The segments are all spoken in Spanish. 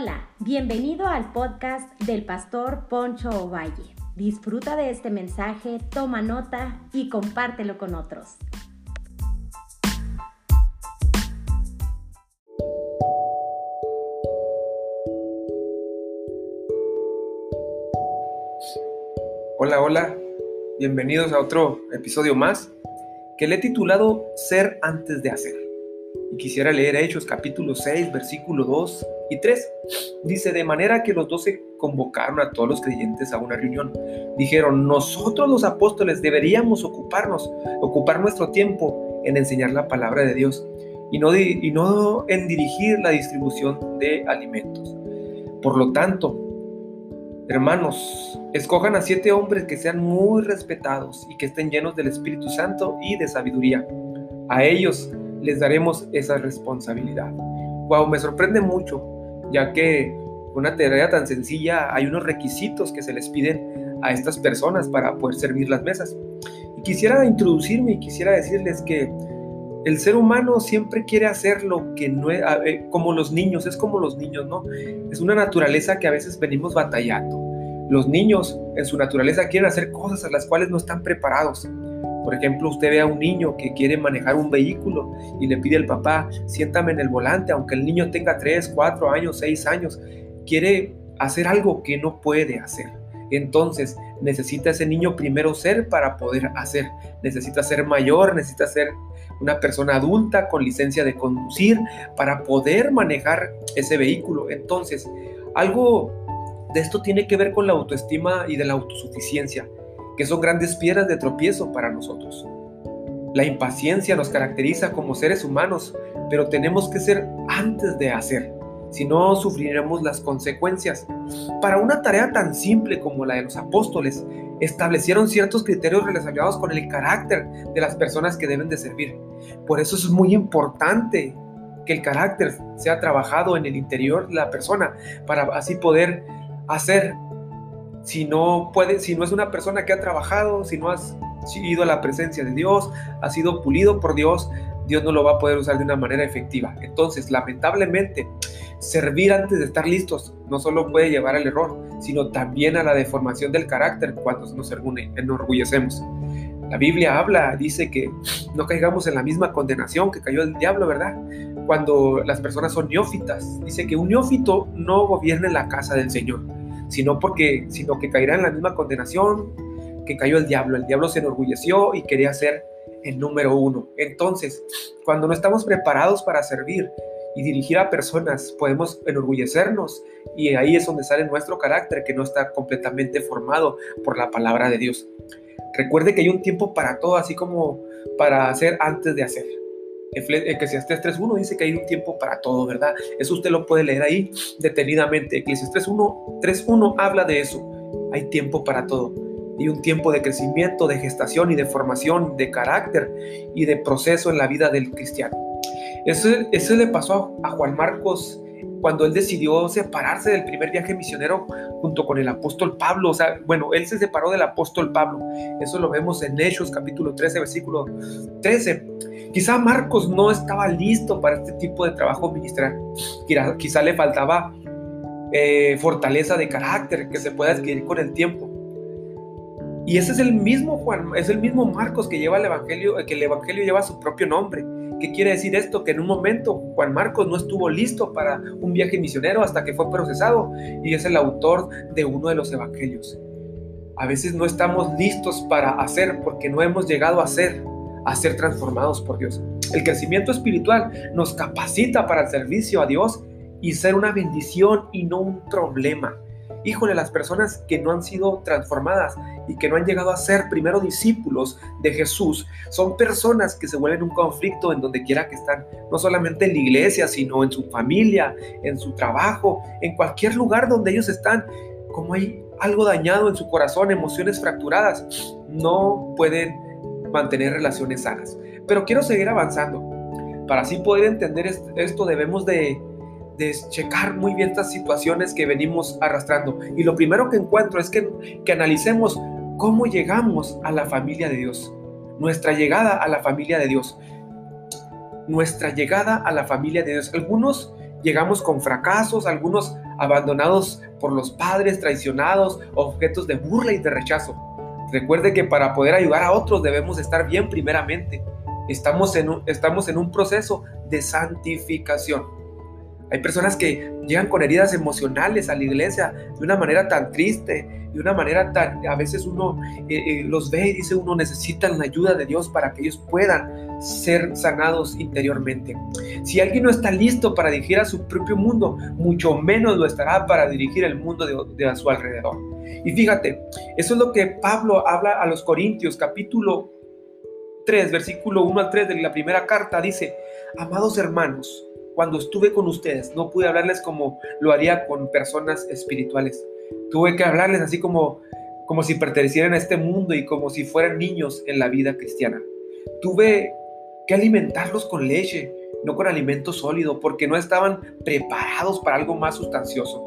Hola, bienvenido al podcast del pastor Poncho Ovalle. Disfruta de este mensaje, toma nota y compártelo con otros. Hola, hola, bienvenidos a otro episodio más que le he titulado Ser antes de hacer. Y quisiera leer Hechos capítulo 6, versículo 2 y 3. Dice, de manera que los doce convocaron a todos los creyentes a una reunión. Dijeron, nosotros los apóstoles deberíamos ocuparnos, ocupar nuestro tiempo en enseñar la palabra de Dios y no, y no en dirigir la distribución de alimentos. Por lo tanto, hermanos, escojan a siete hombres que sean muy respetados y que estén llenos del Espíritu Santo y de sabiduría. A ellos les daremos esa responsabilidad. Wow, me sorprende mucho ya que una tarea tan sencilla hay unos requisitos que se les piden a estas personas para poder servir las mesas. Y quisiera introducirme y quisiera decirles que el ser humano siempre quiere hacer lo que no es, eh, como los niños, es como los niños, ¿no? Es una naturaleza que a veces venimos batallando. Los niños en su naturaleza quieren hacer cosas a las cuales no están preparados. Por ejemplo, usted ve a un niño que quiere manejar un vehículo y le pide al papá, siéntame en el volante, aunque el niño tenga 3, 4 años, 6 años, quiere hacer algo que no puede hacer. Entonces, necesita ese niño primero ser para poder hacer. Necesita ser mayor, necesita ser una persona adulta con licencia de conducir para poder manejar ese vehículo. Entonces, algo de esto tiene que ver con la autoestima y de la autosuficiencia que son grandes piedras de tropiezo para nosotros. La impaciencia nos caracteriza como seres humanos, pero tenemos que ser antes de hacer, si no sufriremos las consecuencias. Para una tarea tan simple como la de los apóstoles, establecieron ciertos criterios relacionados con el carácter de las personas que deben de servir. Por eso es muy importante que el carácter sea trabajado en el interior de la persona para así poder hacer si no puede, si no es una persona que ha trabajado, si no has ido a la presencia de Dios, ha sido pulido por Dios, Dios no lo va a poder usar de una manera efectiva. Entonces, lamentablemente, servir antes de estar listos no solo puede llevar al error, sino también a la deformación del carácter cuando nos enorgullecemos. La Biblia habla, dice que no caigamos en la misma condenación que cayó el diablo, ¿verdad? Cuando las personas son neófitas. Dice que un neófito no gobierna la casa del Señor sino, porque, sino que caerá en la misma condenación que cayó el diablo. El diablo se enorgulleció y quería ser el número uno. Entonces, cuando no estamos preparados para servir y dirigir a personas, podemos enorgullecernos y ahí es donde sale nuestro carácter que no está completamente formado por la palabra de Dios. Recuerde que hay un tiempo para todo, así como para hacer antes de hacer. Eclesiastes 3.1 dice que hay un tiempo para todo, ¿verdad? Eso usted lo puede leer ahí detenidamente. Eclesiastes 3.1 habla de eso. Hay tiempo para todo. Y un tiempo de crecimiento, de gestación y de formación, de carácter y de proceso en la vida del cristiano. Eso, eso le pasó a Juan Marcos cuando él decidió separarse del primer viaje misionero junto con el apóstol Pablo. O sea, bueno, él se separó del apóstol Pablo. Eso lo vemos en Hechos capítulo 13, versículo 13. Quizá Marcos no estaba listo para este tipo de trabajo ministerial. Quizá, le faltaba eh, fortaleza de carácter que se puede adquirir con el tiempo. Y ese es el mismo Juan, es el mismo Marcos que lleva el evangelio, que el evangelio lleva su propio nombre. ¿Qué quiere decir esto? Que en un momento Juan Marcos no estuvo listo para un viaje misionero hasta que fue procesado y es el autor de uno de los evangelios. A veces no estamos listos para hacer porque no hemos llegado a ser, a ser transformados por Dios. El crecimiento espiritual nos capacita para el servicio a Dios y ser una bendición y no un problema. Híjole, las personas que no han sido transformadas y que no han llegado a ser primero discípulos de Jesús, son personas que se vuelven un conflicto en donde quiera que están, no solamente en la iglesia, sino en su familia, en su trabajo, en cualquier lugar donde ellos están. Como hay algo dañado en su corazón, emociones fracturadas, no pueden mantener relaciones sanas. Pero quiero seguir avanzando. Para así poder entender esto debemos de de checar muy bien estas situaciones que venimos arrastrando. Y lo primero que encuentro es que, que analicemos cómo llegamos a la familia de Dios. Nuestra llegada a la familia de Dios. Nuestra llegada a la familia de Dios. Algunos llegamos con fracasos, algunos abandonados por los padres, traicionados, objetos de burla y de rechazo. Recuerde que para poder ayudar a otros debemos estar bien primeramente. Estamos en un, estamos en un proceso de santificación. Hay personas que llegan con heridas emocionales a la iglesia de una manera tan triste, de una manera tan, a veces uno eh, eh, los ve y dice uno necesitan la ayuda de Dios para que ellos puedan ser sanados interiormente. Si alguien no está listo para dirigir a su propio mundo, mucho menos lo estará para dirigir el mundo de, de a su alrededor. Y fíjate, eso es lo que Pablo habla a los Corintios, capítulo 3, versículo 1 al 3 de la primera carta, dice, amados hermanos, cuando estuve con ustedes, no pude hablarles como lo haría con personas espirituales. Tuve que hablarles así como, como si pertenecieran a este mundo y como si fueran niños en la vida cristiana. Tuve que alimentarlos con leche, no con alimento sólido, porque no estaban preparados para algo más sustancioso.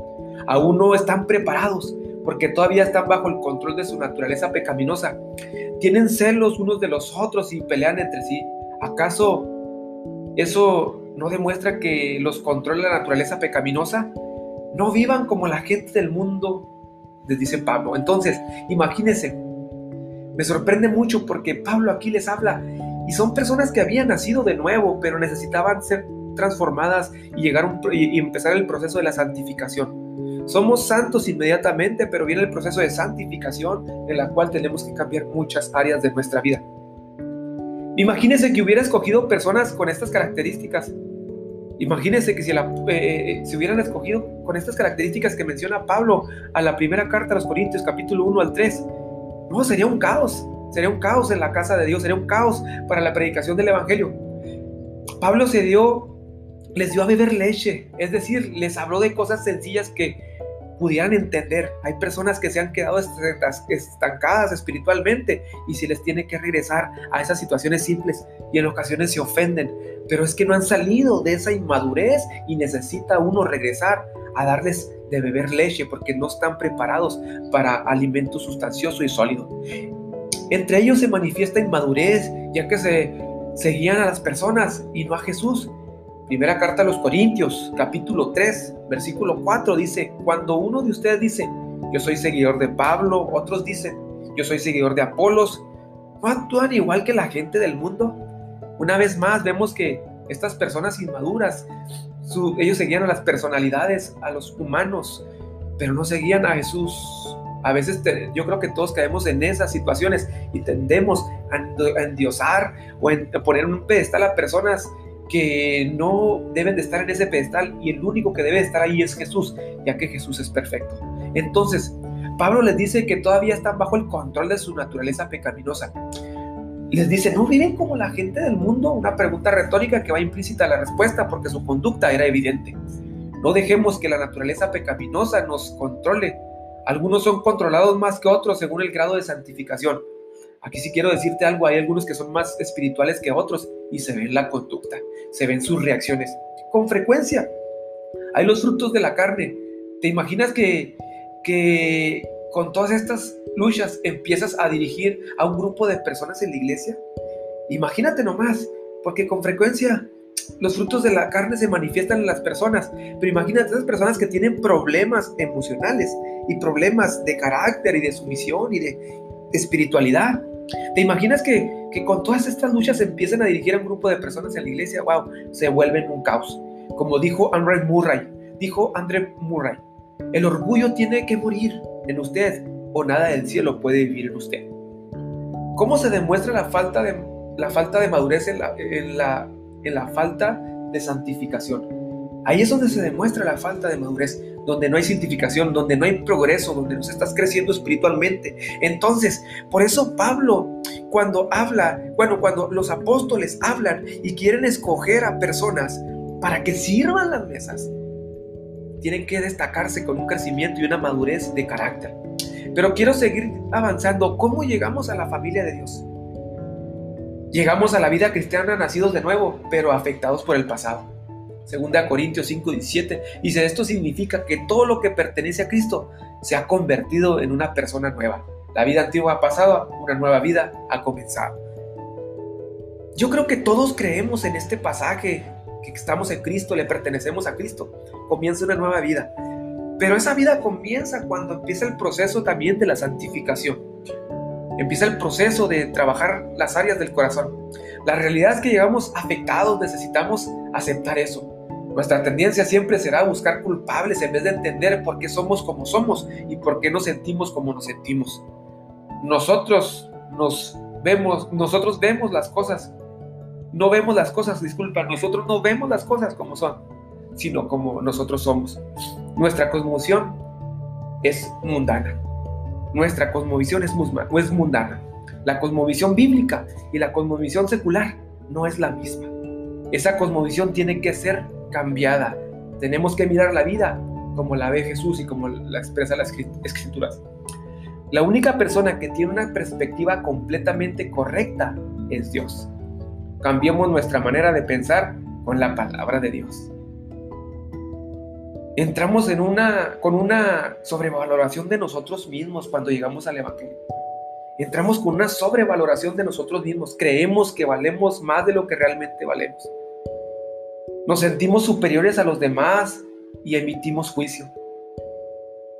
Aún no están preparados, porque todavía están bajo el control de su naturaleza pecaminosa. Tienen celos unos de los otros y pelean entre sí. ¿Acaso eso no demuestra que los controla la naturaleza pecaminosa, no vivan como la gente del mundo, les dice Pablo. Entonces, imagínense, me sorprende mucho porque Pablo aquí les habla y son personas que habían nacido de nuevo, pero necesitaban ser transformadas y llegar y empezar el proceso de la santificación. Somos santos inmediatamente, pero viene el proceso de santificación en la cual tenemos que cambiar muchas áreas de nuestra vida. Imagínense que hubiera escogido personas con estas características. Imagínense que si la, eh, se hubieran escogido con estas características que menciona Pablo a la primera carta a los Corintios, capítulo 1 al 3. No, sería un caos. Sería un caos en la casa de Dios, sería un caos para la predicación del Evangelio. Pablo se dio, les dio a beber leche, es decir, les habló de cosas sencillas que pudieran entender. Hay personas que se han quedado estancadas espiritualmente y si les tiene que regresar a esas situaciones simples y en ocasiones se ofenden, pero es que no han salido de esa inmadurez y necesita uno regresar a darles de beber leche porque no están preparados para alimento sustancioso y sólido. Entre ellos se manifiesta inmadurez, ya que se seguían a las personas y no a Jesús. Primera carta a los Corintios, capítulo 3, versículo 4 dice, cuando uno de ustedes dice, yo soy seguidor de Pablo, otros dicen, yo soy seguidor de Apolos, ¿no actúan igual que la gente del mundo? Una vez más vemos que estas personas inmaduras, ellos seguían a las personalidades, a los humanos, pero no seguían a Jesús. A veces yo creo que todos caemos en esas situaciones y tendemos a endiosar o a poner en un pedestal a personas que no deben de estar en ese pedestal y el único que debe estar ahí es Jesús, ya que Jesús es perfecto. Entonces, Pablo les dice que todavía están bajo el control de su naturaleza pecaminosa. Les dice, ¿no viven como la gente del mundo? Una pregunta retórica que va implícita a la respuesta porque su conducta era evidente. No dejemos que la naturaleza pecaminosa nos controle. Algunos son controlados más que otros según el grado de santificación. Aquí sí quiero decirte algo, hay algunos que son más espirituales que otros y se ven la conducta, se ven sus reacciones. Con frecuencia, hay los frutos de la carne. ¿Te imaginas que, que con todas estas luchas empiezas a dirigir a un grupo de personas en la iglesia? Imagínate nomás, porque con frecuencia los frutos de la carne se manifiestan en las personas, pero imagínate esas personas que tienen problemas emocionales y problemas de carácter y de sumisión y de espiritualidad. ¿Te imaginas que, con todas estas luchas se empiezan a dirigir a un grupo de personas en la iglesia? ¡Wow! Se vuelven un caos. Como dijo André Murray, dijo André Murray, el orgullo tiene que morir en usted o nada del cielo puede vivir en usted. ¿Cómo se demuestra la falta de, la falta de madurez en la, en, la, en la falta de santificación? Ahí es donde se demuestra la falta de madurez donde no hay santificación, donde no hay progreso, donde no estás creciendo espiritualmente. Entonces, por eso Pablo, cuando habla, bueno, cuando los apóstoles hablan y quieren escoger a personas para que sirvan las mesas, tienen que destacarse con un crecimiento y una madurez de carácter. Pero quiero seguir avanzando. ¿Cómo llegamos a la familia de Dios? Llegamos a la vida cristiana nacidos de nuevo, pero afectados por el pasado. Segunda Corintios 5, 17. Dice, esto significa que todo lo que pertenece a Cristo se ha convertido en una persona nueva. La vida antigua ha pasado, una nueva vida ha comenzado. Yo creo que todos creemos en este pasaje que estamos en Cristo, le pertenecemos a Cristo. Comienza una nueva vida. Pero esa vida comienza cuando empieza el proceso también de la santificación. Empieza el proceso de trabajar las áreas del corazón. La realidad es que llegamos afectados, necesitamos aceptar eso. Nuestra tendencia siempre será buscar culpables en vez de entender por qué somos como somos y por qué nos sentimos como nos sentimos. Nosotros nos vemos, nosotros vemos las cosas, no vemos las cosas, disculpa, nosotros no vemos las cosas como son, sino como nosotros somos. Nuestra cosmovisión es mundana. Nuestra cosmovisión es, es mundana. La cosmovisión bíblica y la cosmovisión secular no es la misma. Esa cosmovisión tiene que ser cambiada. Tenemos que mirar la vida como la ve Jesús y como la expresa las escrituras. La única persona que tiene una perspectiva completamente correcta es Dios. Cambiemos nuestra manera de pensar con la palabra de Dios. Entramos en una, con una sobrevaloración de nosotros mismos cuando llegamos al Evangelio. Entramos con una sobrevaloración de nosotros mismos. Creemos que valemos más de lo que realmente valemos. Nos sentimos superiores a los demás y emitimos juicio.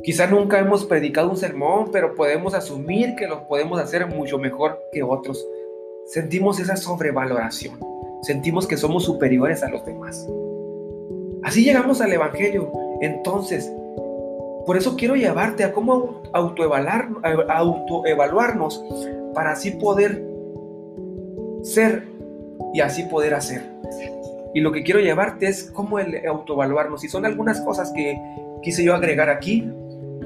Quizá nunca hemos predicado un sermón, pero podemos asumir que lo podemos hacer mucho mejor que otros. Sentimos esa sobrevaloración. Sentimos que somos superiores a los demás. Así llegamos al Evangelio. Entonces, por eso quiero llevarte a cómo autoevaluarnos para así poder ser y así poder hacer. Y lo que quiero llevarte es cómo el autoevaluarnos. Y son algunas cosas que quise yo agregar aquí,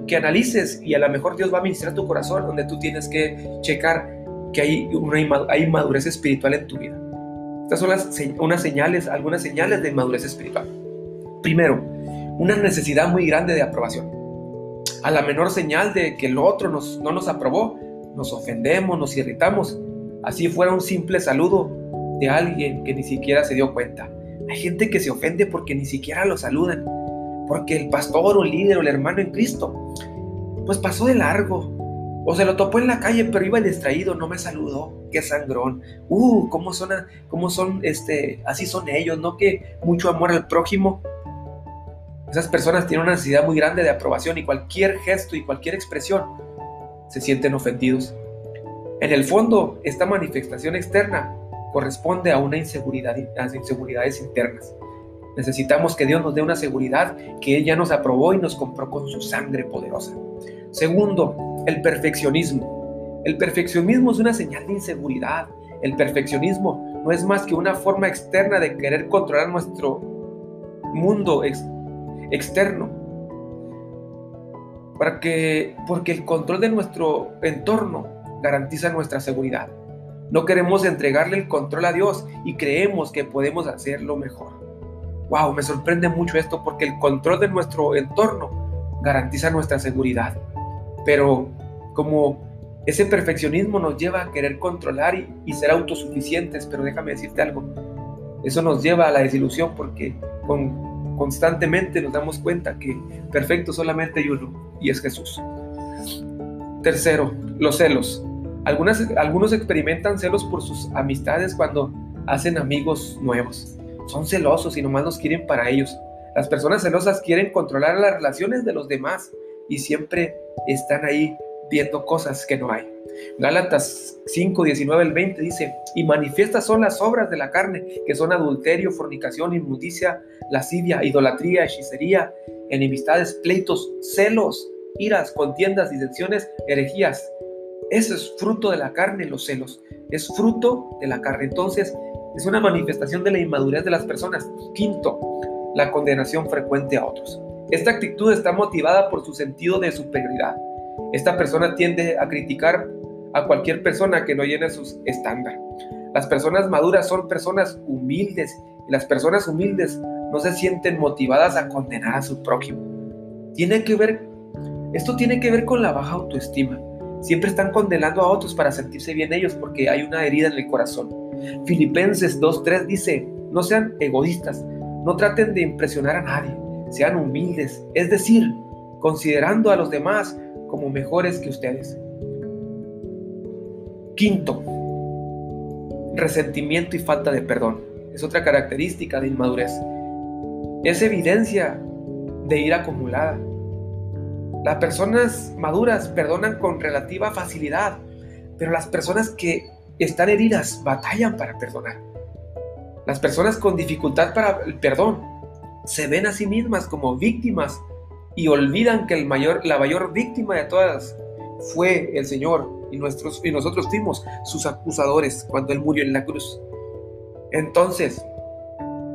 que analices y a lo mejor Dios va a ministrar tu corazón, donde tú tienes que checar que hay, una, hay madurez espiritual en tu vida. Estas son las, unas señales, algunas señales de madurez espiritual. Primero, una necesidad muy grande de aprobación. A la menor señal de que el otro no nos aprobó, nos ofendemos, nos irritamos. Así fuera un simple saludo de alguien que ni siquiera se dio cuenta. Hay gente que se ofende porque ni siquiera lo saludan, porque el pastor o el líder o el hermano en Cristo, pues pasó de largo, o se lo topó en la calle, pero iba distraído, no me saludó, qué sangrón. Uh, cómo son, cómo son, este, así son ellos, ¿no? Que mucho amor al prójimo. Esas personas tienen una necesidad muy grande de aprobación y cualquier gesto y cualquier expresión se sienten ofendidos. En el fondo, esta manifestación externa corresponde a una las inseguridades internas. Necesitamos que Dios nos dé una seguridad que Él ya nos aprobó y nos compró con su sangre poderosa. Segundo, el perfeccionismo. El perfeccionismo es una señal de inseguridad. El perfeccionismo no es más que una forma externa de querer controlar nuestro mundo externo. Para que, porque el control de nuestro entorno garantiza nuestra seguridad. No queremos entregarle el control a Dios y creemos que podemos hacerlo mejor. Wow, me sorprende mucho esto porque el control de nuestro entorno garantiza nuestra seguridad. Pero como ese perfeccionismo nos lleva a querer controlar y, ser autosuficientes, pero déjame decirte algo, eso nos lleva a la desilusión porque con, constantemente nos damos cuenta que perfecto solamente hay uno y es Jesús. Tercero, los celos algunos experimentan celos por sus amistades cuando hacen amigos nuevos. Son celosos y nomás los quieren para ellos. Las personas celosas quieren controlar las relaciones de los demás y siempre están ahí viendo cosas que no hay. Gálatas 5, 19 al 20 dice, y manifiestas son las obras de la carne, que son adulterio, fornicación, inmundicia, lascivia, idolatría, hechicería, enemistades, pleitos, celos, iras, contiendas, disensiones, herejías, eso es fruto de la carne, los celos. Es fruto de la carne. Entonces, es una manifestación de la inmadurez de las personas. Quinto, la condenación frecuente a otros. Esta actitud está motivada por su sentido de superioridad. Esta persona tiende a criticar a cualquier persona que no llene sus estándares. Las personas maduras son personas humildes y las personas humildes no se sienten motivadas a condenar a su prójimo. Tiene que ver, esto tiene que ver con la baja autoestima. Siempre están condenando a otros para sentirse bien ellos porque hay una herida en el corazón. Filipenses 2.3 dice, no sean egoístas, no traten de impresionar a nadie, sean humildes, es decir, considerando a los demás como mejores que ustedes. Quinto, resentimiento y falta de perdón. es otra característica de inmadurez. Es evidencia de ira acumulada. Las personas maduras perdonan con relativa facilidad, pero las personas que están heridas batallan para perdonar. Las personas con dificultad para el perdón se ven a sí mismas como víctimas y olvidan que el mayor, la mayor víctima de todas fue el Señor y, nuestros, y nosotros fuimos sus acusadores cuando Él murió en la cruz. Entonces,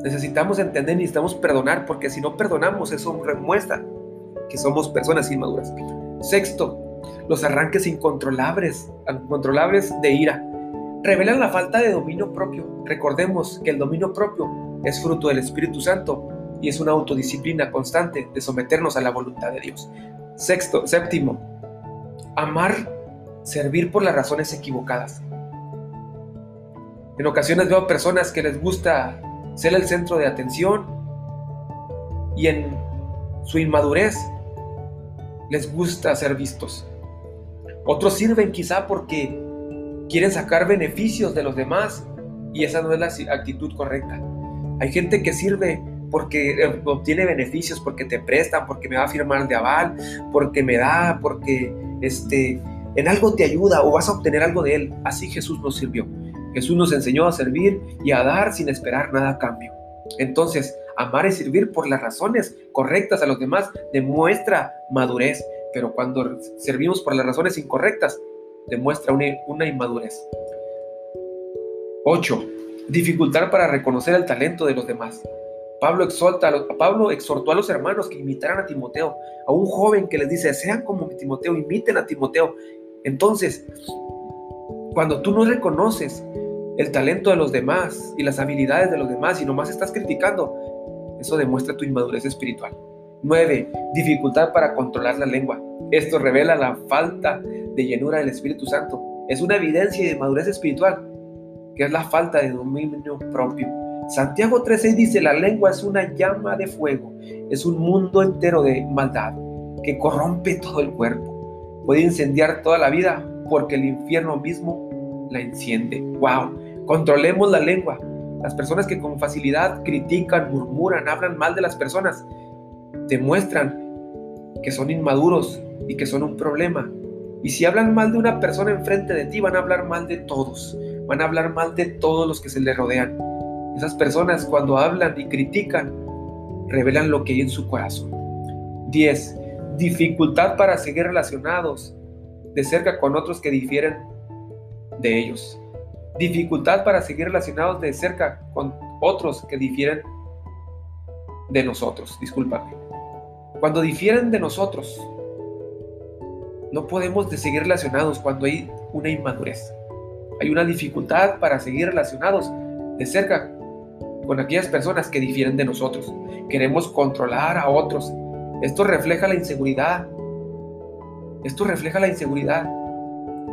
necesitamos entender, necesitamos perdonar, porque si no perdonamos, eso remuestra que somos personas inmaduras. Sexto, los arranques incontrolables, incontrolables de ira revelan la falta de dominio propio. Recordemos que el dominio propio es fruto del Espíritu Santo y es una autodisciplina constante de someternos a la voluntad de Dios. Sexto, séptimo, amar, servir por las razones equivocadas. En ocasiones veo personas que les gusta ser el centro de atención y en su inmadurez les gusta ser vistos. Otros sirven quizá porque quieren sacar beneficios de los demás y esa no es la actitud correcta. Hay gente que sirve porque eh, obtiene beneficios, porque te prestan, porque me va a firmar de aval, porque me da, porque este, en algo te ayuda o vas a obtener algo de él. Así Jesús nos sirvió. Jesús nos enseñó a servir y a dar sin esperar nada a cambio. Entonces, amar y servir por las razones correctas a los demás demuestra madurez, pero cuando servimos por las razones incorrectas, demuestra una, una inmadurez. 8. Dificultad para reconocer el talento de los demás. Pablo, exhorta, Pablo exhortó a los hermanos que imitaran a Timoteo, a un joven que les dice, sean como Timoteo, imiten a Timoteo. Entonces, cuando tú no reconoces el talento de los demás y las habilidades de los demás y nomás estás criticando, eso demuestra tu inmadurez espiritual. 9. Dificultad para controlar la lengua. Esto revela la falta de llenura del Espíritu Santo. Es una evidencia de madurez espiritual, que es la falta de dominio propio. Santiago 13 dice, la lengua es una llama de fuego, es un mundo entero de maldad que corrompe todo el cuerpo. Puede incendiar toda la vida porque el infierno mismo la enciende. ¡Wow! Controlemos la lengua. Las personas que con facilidad critican, murmuran, hablan mal de las personas, demuestran que son inmaduros y que son un problema. Y si hablan mal de una persona enfrente de ti, van a hablar mal de todos. Van a hablar mal de todos los que se le rodean. Esas personas cuando hablan y critican, revelan lo que hay en su corazón. 10. Dificultad para seguir relacionados de cerca con otros que difieren de ellos. Dificultad para seguir relacionados de cerca con otros que difieren de nosotros. Discúlpame. Cuando difieren de nosotros, no podemos de seguir relacionados cuando hay una inmadurez. Hay una dificultad para seguir relacionados de cerca con aquellas personas que difieren de nosotros. Queremos controlar a otros. Esto refleja la inseguridad. Esto refleja la inseguridad.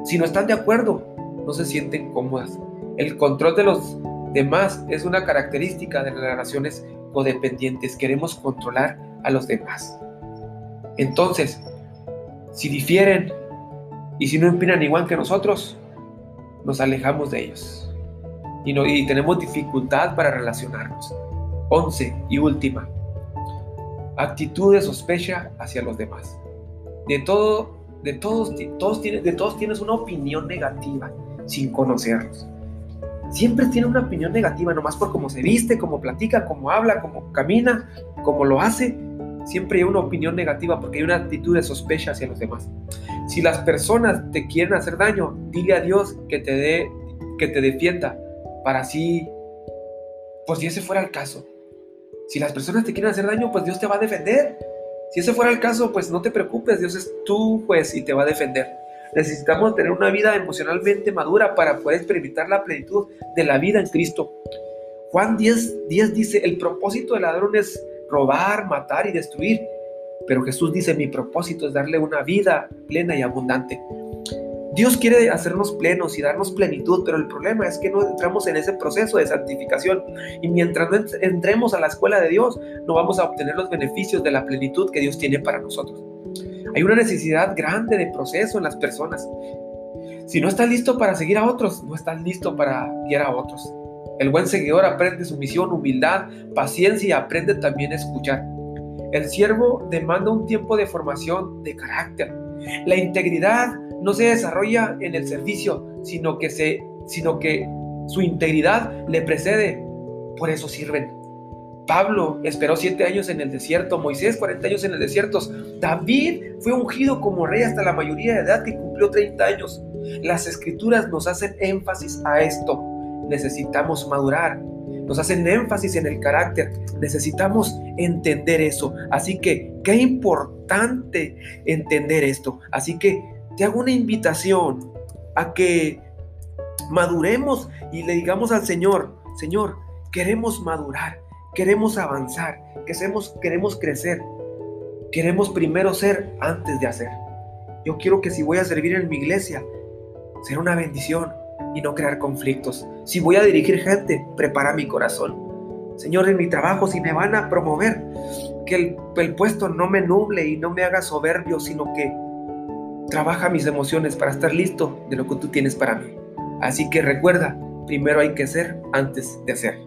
Si no están de acuerdo, no se sienten cómodas. El control de los demás es una característica de las relaciones codependientes. Queremos controlar a los demás. Entonces, si difieren y si no opinan igual que nosotros, nos alejamos de ellos y, tenemos dificultad para relacionarnos. 11 y última, actitud de sospecha hacia los demás. De todo, de todos, todos de todos tienes una opinión negativa sin conocerlos. Siempre tiene una opinión negativa, nomás por cómo se viste, cómo platica, cómo habla, cómo camina, cómo lo hace. Siempre hay una opinión negativa porque hay una actitud de sospecha hacia los demás. Si las personas te quieren hacer daño, dile a Dios que te dé, que te defienda, para así, pues si ese fuera el caso. Si las personas te quieren hacer daño, pues Dios te va a defender. Si ese fuera el caso, pues no te preocupes, Dios es tu juez y te va a defender. Necesitamos tener una vida emocionalmente madura para poder experimentar la plenitud de la vida en Cristo. Juan 10, 10 dice, el propósito del ladrón es robar, matar y destruir. Pero Jesús dice, mi propósito es darle una vida plena y abundante. Dios quiere hacernos plenos y darnos plenitud, pero el problema es que no entramos en ese proceso de santificación y mientras no entremos a la escuela de Dios, no vamos a obtener los beneficios de la plenitud que Dios tiene para nosotros. Hay una necesidad grande de proceso en las personas. Si no estás listo para seguir a otros, no estás listo para guiar a otros. El buen seguidor aprende sumisión, humildad, paciencia y aprende también a escuchar. El siervo demanda un tiempo de formación de carácter. La integridad no se desarrolla en el servicio, sino que, se, sino que su integridad le precede. Por eso sirven. Pablo esperó siete años en el desierto, Moisés 40 años en el desierto, David fue ungido como rey hasta la mayoría de edad que cumplió 30 años. Las escrituras nos hacen énfasis a esto. Necesitamos madurar. Nos hacen énfasis en el carácter. Necesitamos entender eso. Así que, qué importante entender esto. Así que te hago una invitación a que maduremos y le digamos al Señor, Señor, queremos madurar Queremos avanzar, queremos, queremos crecer. Queremos primero ser antes de hacer. Yo quiero que si voy a servir en mi iglesia, ser una bendición y no crear conflictos. Si voy a dirigir gente, prepara mi corazón. Señor, en mi trabajo, si me van a promover, que el, puesto no me nuble y no me haga soberbio, sino que trabaja mis emociones para estar listo de lo que tú tienes para mí. Así que recuerda, primero hay que ser antes de hacer.